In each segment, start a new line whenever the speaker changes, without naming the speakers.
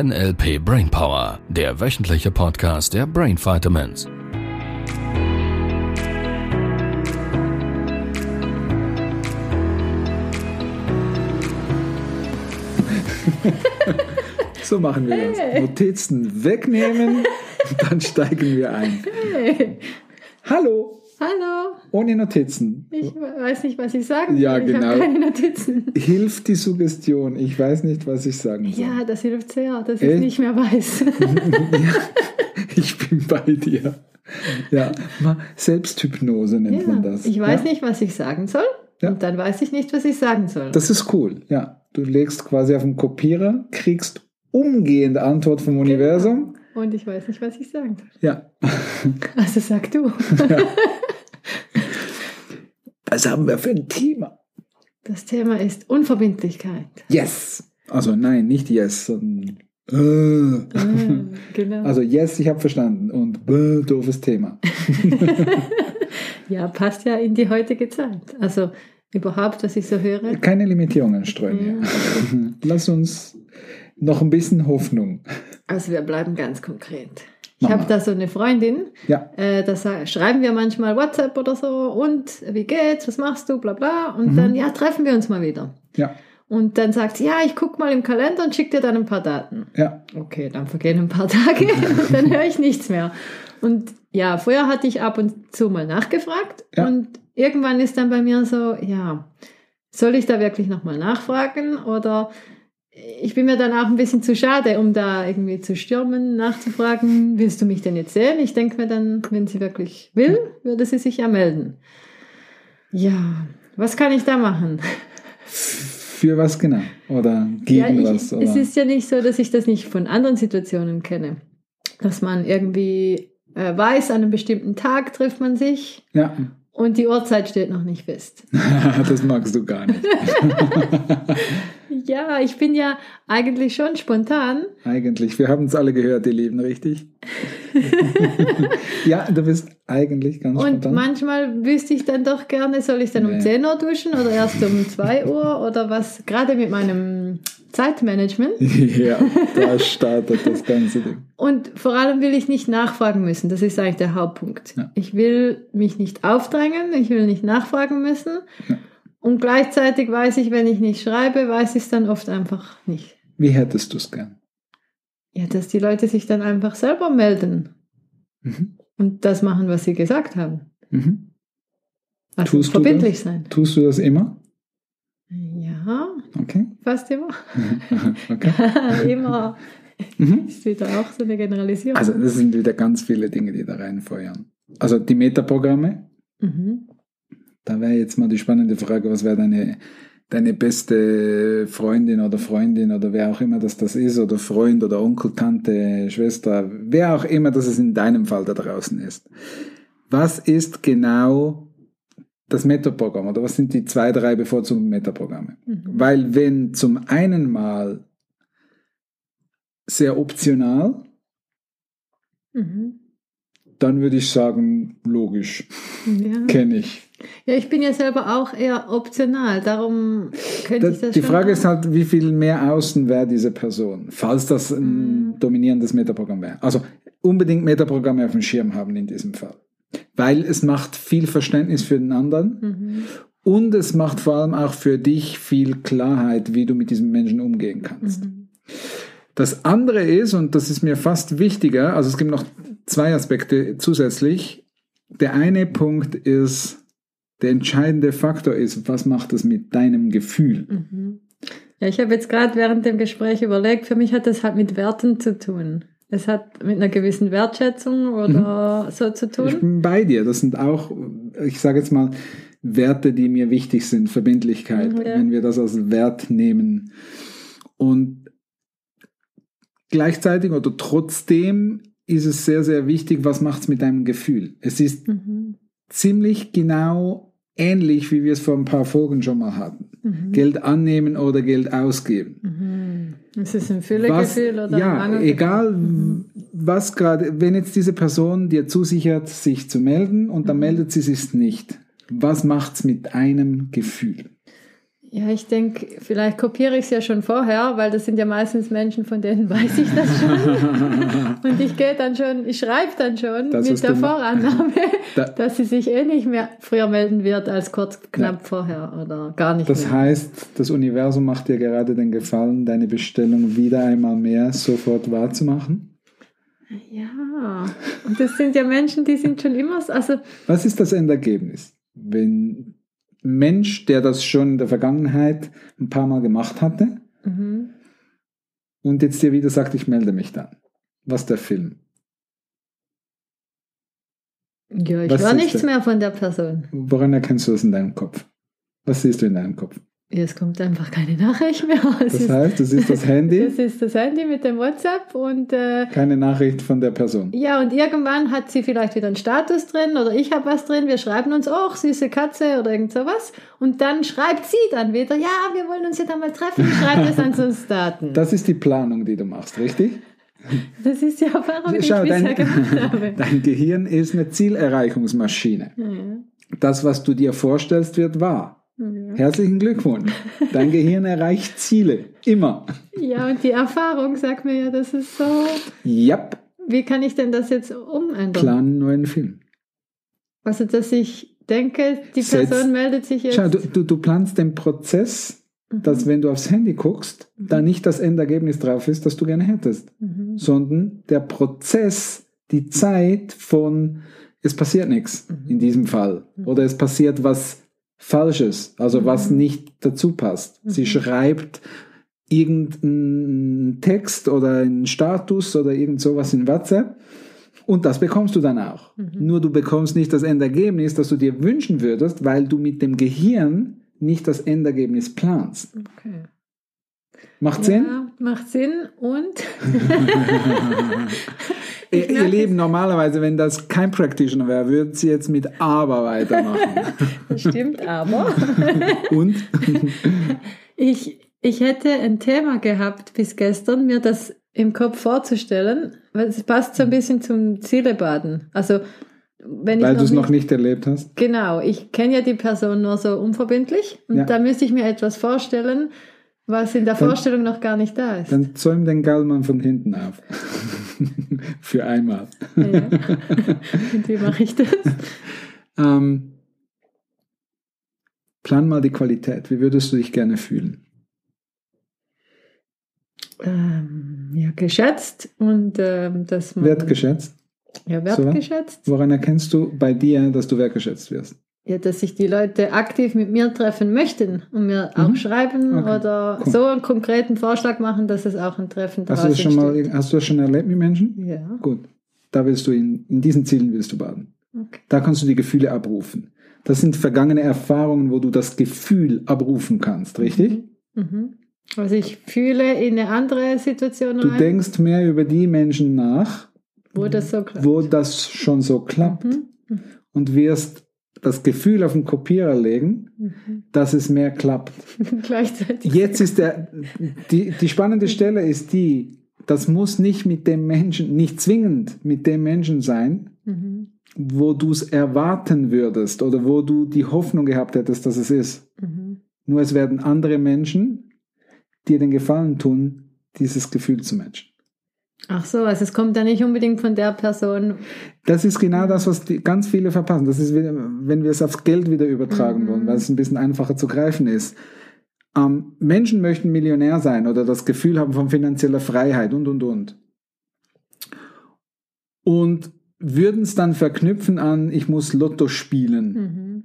NLP Brainpower, der wöchentliche Podcast der Brain Vitamins.
So machen wir das.
Hey.
Notizen wegnehmen dann steigen wir ein.
Hey.
Hallo,
Hallo,
ohne Notizen.
ich weiß nicht, was ich sagen
Ja,
soll. Ich
genau.
habe keine Notizen.
Hilft die Suggestion? Ich weiß nicht, was ich sagen soll.
Ja, das hilft sehr, dass ich
Echt?
nicht mehr weiß.
Ich bin bei dir. Ja, Selbsthypnose nennt man
ja,
das.
ich weiß
ja?
nicht, was ich sagen soll.
Ja.
Und dann weiß ich nicht, was ich sagen soll.
Das ist cool, ja. Du legst quasi auf den Kopierer, kriegst umgehend Antwort vom Universum.
Und ich weiß nicht, was ich sagen soll.
Ja.
Also sag du.
Was haben wir für ein Thema?
Das Thema ist Unverbindlichkeit.
Yes. Also nein, nicht yes, sondern äh.
Ah, genau.
Also yes, ich habe verstanden. Und bäh, doofes Thema.
ja, passt ja in die heutige Zeit. Also überhaupt, was ich so höre.
Keine Limitierungen streuen hier. Lass uns noch ein bisschen Hoffnung.
Also wir bleiben ganz konkret. Ich habe da so eine Freundin,
Ja,
äh, da schreiben wir manchmal WhatsApp oder so und wie geht's, was machst du, bla bla. Und dann, ja, treffen wir uns mal wieder.
ja,
Und dann sagt sie, ja, ich guck mal im Kalender und schick dir dann ein paar Daten.
ja.
Okay, dann vergehen ein paar Tage und dann höre ich nichts mehr. Und ja, vorher hatte ich ab und zu mal nachgefragt
Ja.
und irgendwann ist dann bei mir so, ja, soll ich da wirklich nochmal nachfragen oder ich bin mir dann auch ein bisschen zu schade, um da irgendwie zu stürmen, nachzufragen, willst du mich denn jetzt sehen? Ich denke mir dann, wenn sie wirklich will, würde sie sich ja melden. Ja, was kann ich da machen?
Für was genau? Oder gegen
ja, ich,
was? Oder?
Es ist ja nicht so, dass ich das nicht von anderen Situationen kenne. Dass man irgendwie äh, weiß, an einem bestimmten Tag trifft man sich
ja,
und die Uhrzeit steht noch nicht fest.
das magst du gar nicht.
Ja, ich bin ja eigentlich schon spontan.
Eigentlich. Wir haben es alle gehört, ihr Lieben, richtig? ja, du bist eigentlich ganz
Und
spontan.
manchmal wüsste ich dann doch gerne, soll ich dann um
Nee.
10 Uhr duschen oder erst um 2 Uhr oder was? Gerade mit meinem Zeitmanagement.
ja, da startet das ganze Ding.
Und vor allem will ich nicht nachfragen müssen. Das ist eigentlich der Hauptpunkt.
Ja.
Ich will mich nicht aufdrängen, ich will nicht nachfragen müssen.
Ja.
Und gleichzeitig weiß ich, wenn ich nicht schreibe, weiß ich es dann oft einfach nicht.
Wie hättest du es gern?
Ja, dass die Leute sich dann einfach selber melden
Mhm.
und das machen, was sie gesagt haben.
Mhm.
Also
Tust du
verbindlich sein.
Tust du das immer?
Ja,
Okay.
fast immer.
okay.
immer
Mhm.
ist wieder auch so eine Generalisierung.
Also das sind wieder ganz viele Dinge, die da reinfeuern. Also die Metaprogramme,
mhm.
Da wäre jetzt mal die spannende Frage, was wäre deine, deine beste Freundin oder Freundin oder wer auch immer das das ist oder Freund oder Onkel, Tante, Schwester, wer auch immer das es in deinem Fall da draußen ist. Was ist genau das Metaprogramm oder was sind die zwei, drei bevorzugten Metaprogramme?
Mhm.
Weil wenn zum einen mal sehr optional,
Mhm.
Dann würde ich sagen, logisch,
Ja.
kenne ich.
Ja, ich bin ja selber auch eher optional, darum könnte ich
Das,
das
die Frage
auch-
ist halt, wie viel mehr außen wäre diese Person, falls das ein
Mhm.
dominierendes Metaprogramm wäre. Also unbedingt Metaprogramme auf dem Schirm haben in diesem Fall. Weil es macht viel Verständnis für den anderen
Mhm.
und es macht vor allem auch für dich viel Klarheit, wie du mit diesem Menschen umgehen kannst.
Mhm.
Das andere ist, und das ist mir fast wichtiger, also es gibt noch zwei Aspekte zusätzlich. Der eine Punkt ist, der entscheidende Faktor ist, was macht es mit deinem Gefühl?
Mhm. Ja, ich habe jetzt gerade während dem Gespräch überlegt, für mich hat das halt mit Werten zu tun. Es hat mit einer gewissen Wertschätzung oder so zu
Ich
tun.
bin bei dir. Das sind auch, ich sage jetzt mal, Werte, die mir wichtig sind. Verbindlichkeit,
Mhm, ja.
wenn wir das als Wert nehmen. Und gleichzeitig oder trotzdem ist es sehr, sehr wichtig, was macht es mit deinem Gefühl. Es ist
Mhm.
ziemlich genau ähnlich, wie wir es vor ein paar Folgen schon mal hatten.
Mhm.
Geld annehmen oder Geld ausgeben.
Mhm. Ist es ein Füllegefühl oder ein
ja,
Mangelgefühl?
egal
Mhm.
was gerade, wenn jetzt diese Person dir zusichert, sich zu melden und dann
Mhm.
meldet sie sich nicht. Was macht's mit einem Gefühl?
Ja, ich denke, vielleicht kopiere ich es ja schon vorher, weil das sind ja meistens Menschen, von denen weiß ich das schon. Und ich gehe dann schon, ich schreibe dann schon
Das,
mit der Vorannahme,
Da-
dass sie sich eh nicht mehr früher melden wird als kurz knapp
Ja.
vorher oder gar nicht
Das
mehr.
heißt, das Universum macht dir gerade den Gefallen, deine Bestellung wieder einmal mehr sofort wahrzumachen.
Ja, und das sind ja Menschen, die sind schon immer, so- also
Was ist das Endergebnis? Wenn Mensch, der das schon in der Vergangenheit ein paar Mal gemacht hatte
mhm.
und jetzt dir wieder sagt, ich melde mich dann. Was der Film?
ja, ich
Was
war
ist
nichts
das?
mehr von der Person.
Woran erkennst du das in deinem Kopf? Was siehst du in deinem Kopf?
Es kommt einfach keine Nachricht mehr. Es
Das
ist,
heißt, du siehst das Handy,
das ist das Handy mit dem WhatsApp und äh,
keine Nachricht von der Person.
Ja, und irgendwann hat sie vielleicht wieder einen Status drin oder ich habe was drin. Wir schreiben uns, oh, süße Katze oder irgend sowas. Und dann schreibt sie dann wieder, ja, wir wollen uns ja dann mal treffen, schreibt es an uns Daten. Das,
Das ist die Planung, die du machst, richtig?
ist ja, warum ich
Schau,
bisher
dein,
gemacht habe.
dein Gehirn ist eine Zielerreichungsmaschine.
Ja,
Das, was du dir vorstellst, wird wahr.
Ja.
Herzlichen Glückwunsch. Dein Gehirn erreicht Ziele. Immer.
ja, und die Erfahrung sagt mir ja, das ist so.
Yep.
Wie kann ich denn das jetzt umändern?
Plan einen neuen Film.
Also, dass ich denke, die
Setz-
Person meldet sich jetzt.
Schau, du, du, du planst den Prozess, dass wenn du aufs Handy guckst, da nicht das Endergebnis drauf ist, das du gerne hättest,
Mhm.
sondern der Prozess, die Zeit von es passiert nichts
Mhm.
in diesem Fall oder es passiert was Falsches, also was
Mhm.
nicht dazu passt. Sie
Mhm.
schreibt irgendeinen Text oder einen Status oder irgend sowas in WhatsApp und das bekommst du dann auch.
Mhm.
Nur du bekommst nicht das Endergebnis, das du dir wünschen würdest, weil du mit dem Gehirn nicht das Endergebnis planst.
Okay.
Macht Sinn?
Ja, macht Sinn und
Ihr, Lieben, normalerweise, wenn das kein Practitioner wäre, würden sie jetzt mit Aber weitermachen.
das stimmt aber.
Und?
Ich, ich hätte ein Thema gehabt bis gestern, mir das im Kopf vorzustellen, weil es passt so ein bisschen zum Zielebaden. Also, wenn
Weil du es
noch
noch nicht erlebt hast.
Genau, ich kenne ja die Person nur so unverbindlich und
Ja.
da müsste ich mir etwas vorstellen, was in der
Dann-
Vorstellung noch gar nicht da ist.
Dann zäum den Gallmann von hinten auf. Für einmal.
Ja. Und wie mache ich das?
Ähm, plan mal die Qualität. Wie würdest du dich gerne fühlen?
Ähm, ja, geschätzt und ähm, dass man
Wertgeschätzt?
ja,
So?
wertgeschätzt.
Woran erkennst du bei dir, dass du wertgeschätzt wirst?
Ja, dass sich die Leute aktiv mit mir treffen möchten und mir auch
Mhm.
schreiben
Okay,
oder
cool.
so einen konkreten Vorschlag machen, dass es auch ein Treffen
Hast du, das schon mal, hast du das schon erlebt mit Menschen?
Ja,
Gut. Da willst du in, in diesen Zielen willst du baden.
okay.
Da kannst du die Gefühle abrufen. Das sind vergangene Erfahrungen, wo du das Gefühl abrufen kannst, richtig?
Mhm. Also ich fühle in eine andere Situation
Du
rein,
denkst mehr über die Menschen nach,
wo das so klappt.
wo das schon so klappt
Mhm. Mhm.
und wirst das Gefühl auf den Kopierer legen,
Mhm.
dass es mehr klappt.
Gleichzeitig.
Jetzt ist der, die, die spannende Stelle ist die, das muss nicht mit dem Menschen, nicht zwingend mit dem Menschen sein,
Mhm.
wo du es erwarten würdest oder wo du die Hoffnung gehabt hättest, dass es ist.
Mhm.
Nur es werden andere Menschen dir den Gefallen tun, dieses Gefühl zu matchen.
Ach so, also es kommt ja nicht unbedingt von der Person.
Das ist genau das, was die, ganz viele verpassen. Das ist, wenn wir es aufs Geld wieder übertragen
Mhm.
wollen, weil es ein bisschen einfacher zu greifen ist. Ähm, Menschen möchten Millionär sein oder das Gefühl haben von finanzieller Freiheit und, und, und. Und würden es dann verknüpfen an, ich muss Lotto spielen.
Mhm.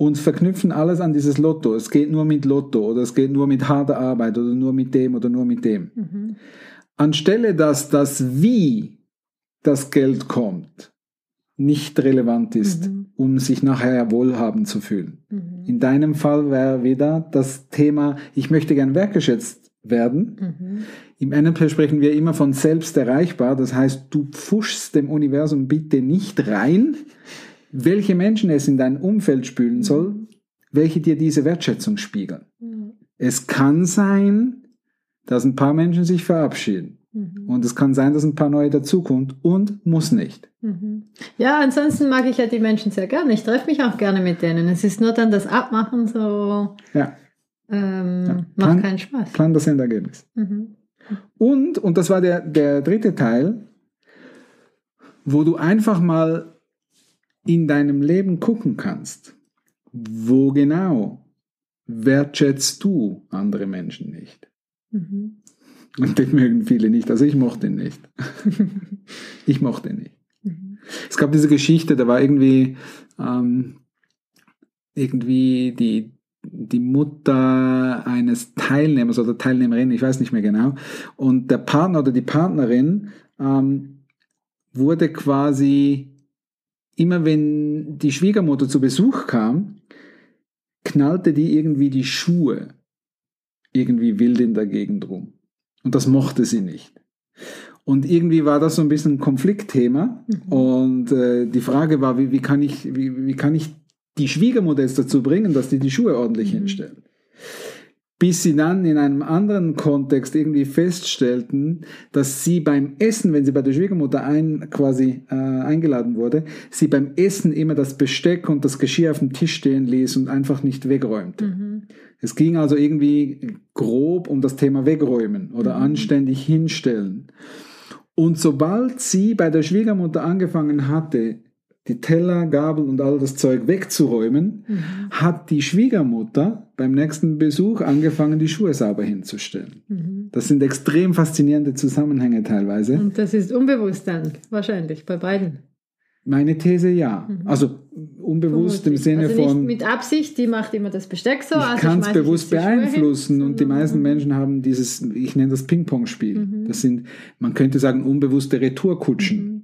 und verknüpfen alles an dieses Lotto. Es geht nur mit Lotto oder es geht nur mit harter Arbeit oder nur mit dem oder nur mit dem.
Mhm.
Anstelle dass das Wie das Geld kommt nicht relevant ist,
Mhm.
um sich nachher wohlhabend zu fühlen.
Mhm.
In deinem Fall wäre wieder das Thema, ich möchte gern wertgeschätzt werden.
Mhm.
Im NLP sprechen wir immer von selbst erreichbar. Das heißt, du pfuschst dem Universum bitte nicht rein, welche Menschen es in dein Umfeld spülen soll, welche dir diese Wertschätzung spiegeln.
Mhm.
Es kann sein, dass ein paar Menschen sich verabschieden.
Mhm.
Und es kann sein, dass ein paar neue dazukommt und muss nicht.
Mhm. Ja, ansonsten mag ich ja die Menschen sehr gerne. Ich treffe mich auch gerne mit denen. Es ist nur dann das Abmachen so.
Ja.
ähm,
Ja.
macht
Plan-
keinen Spaß.
Plan das Endergebnis.
Mhm.
Und, und das war der, der dritte Teil, wo du einfach mal in deinem Leben gucken kannst, wo genau wertschätzt du andere Menschen nicht.
Mhm.
Und den mögen viele nicht. Also ich mochte ihn nicht. ich mochte ihn nicht.
Mhm.
Es gab diese Geschichte, da war irgendwie, ähm, irgendwie die, die Mutter eines Teilnehmers oder Teilnehmerin, ich weiß nicht mehr genau, und der Partner oder die Partnerin ähm, wurde quasi, immer wenn die Schwiegermutter zu Besuch kam, knallte die irgendwie die Schuhe irgendwie wild in der Gegend rum. Und das mochte sie nicht. Und irgendwie war das so ein bisschen ein Konfliktthema.
Mhm.
Und äh, die Frage war, wie, wie, kann ich, wie, wie kann ich die Schwiegermutter jetzt dazu bringen, dass die die Schuhe ordentlich
Mhm.
hinstellen? Bis sie dann in einem anderen Kontext irgendwie feststellten, dass sie beim Essen, wenn sie bei der Schwiegermutter ein, quasi äh, eingeladen wurde, sie beim Essen immer das Besteck und das Geschirr auf dem Tisch stehen ließ und einfach nicht wegräumte.
Mhm.
Es ging also irgendwie grob um das Thema Wegräumen oder
Mhm.
anständig hinstellen. Und sobald sie bei der Schwiegermutter angefangen hatte, die Teller, Gabel und all das Zeug wegzuräumen,
Mhm.
hat die Schwiegermutter beim nächsten Besuch angefangen, die Schuhe sauber hinzustellen.
Mhm.
Das sind extrem faszinierende Zusammenhänge teilweise.
Und das ist unbewusst dann, wahrscheinlich, bei beiden.
Meine These ja.
Mhm.
Also unbewusst im
Vermutlich.
Sinne
also nicht
von.
mit Absicht, die macht immer das Besteck so.
ich
also
kann es bewusst
Schuhe hin,
beeinflussen und die meisten
Mhm.
Menschen haben dieses, ich nenne das Ping-Pong-Spiel.
Mhm.
Das sind, man könnte sagen, unbewusste Retourkutschen.
Mhm.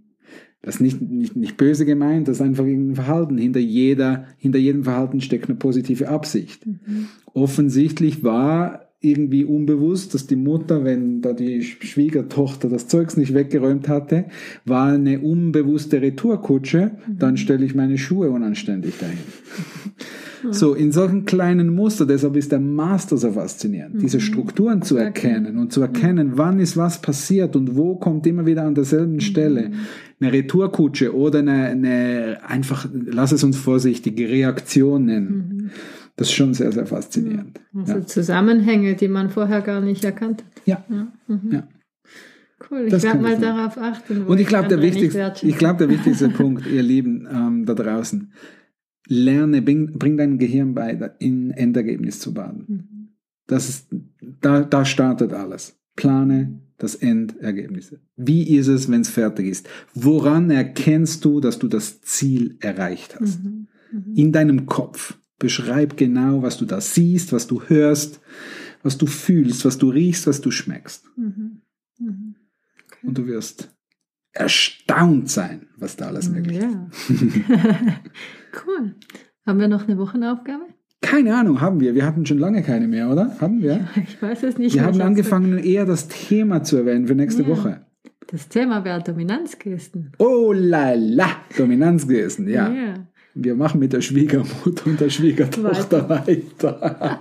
Das ist nicht, nicht, nicht böse gemeint, das ist einfach irgendein Verhalten. Hinter, jeder, hinter jedem Verhalten steckt eine positive Absicht.
Mhm.
Offensichtlich war irgendwie unbewusst, dass die Mutter, wenn da die Schwiegertochter das Zeugs nicht weggeräumt hatte, war eine unbewusste Retourkutsche,
Mhm.
dann stelle ich meine Schuhe unanständig dahin. So, in solchen kleinen Muster, deshalb ist der Master so faszinierend, diese Strukturen zu erkennen und zu erkennen, wann ist was passiert und wo kommt immer wieder an derselben Stelle eine Retourkutsche oder eine, eine einfach, lass es uns vorsichtig, Reaktion nennen. Das ist schon sehr, sehr faszinierend.
Also
Ja.
Zusammenhänge, die man vorher gar nicht erkannt hat.
Ja.
Ja. Mhm.
Ja.
Cool, ich
Das
werde
kann
mal
ich
darauf achten.
Und ich glaube, der wichtigste, ich glaube, der wichtigste Punkt, ihr Lieben ähm, da draußen, lerne, bring, bring dein Gehirn bei, in Endergebnis zu baden.
Mhm.
Das ist, da, da startet alles. Plane das Endergebnis. Wie ist es, wenn es fertig ist? Woran erkennst du, dass du das Ziel erreicht hast?
Mhm. Mhm.
In deinem Kopf. Beschreib genau, was du da siehst, was du hörst, was du fühlst, was du riechst, was du schmeckst.
Mhm. Mhm.
Und du wirst erstaunt sein, was da alles möglich ist.
Ja. cool. Haben wir noch eine Wochenaufgabe?
Keine Ahnung, haben wir. Wir hatten schon lange keine mehr, oder? Haben wir?
Ich weiß es nicht.
Wir haben angefangen, eher das Thema zu erwähnen für nächste
Ja.
Woche.
Das Thema wäre Dominanzgesten.
Oh la la, Dominanzgesten, ja.
Ja.
Wir machen mit der Schwiegermutter und der Schwiegertochter weiter.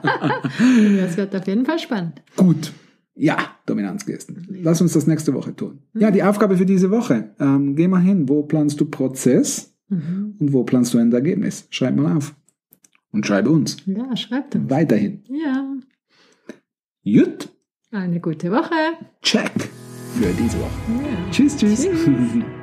Das wird auf jeden Fall spannend.
Gut. Ja, Dominanzgesten. Lass uns das nächste Woche tun. Ja, die Aufgabe für diese Woche. Ähm, geh mal hin. Wo planst du Prozess
Mhm.
und wo planst du Endergebnis? Schreib mal auf. Und schreibe uns.
Ja, schreibt uns.
Weiterhin.
Ja.
Jut.
Eine gute Woche.
Check für diese Woche.
Ja.
Tschüss, tschüss.
Tschüss.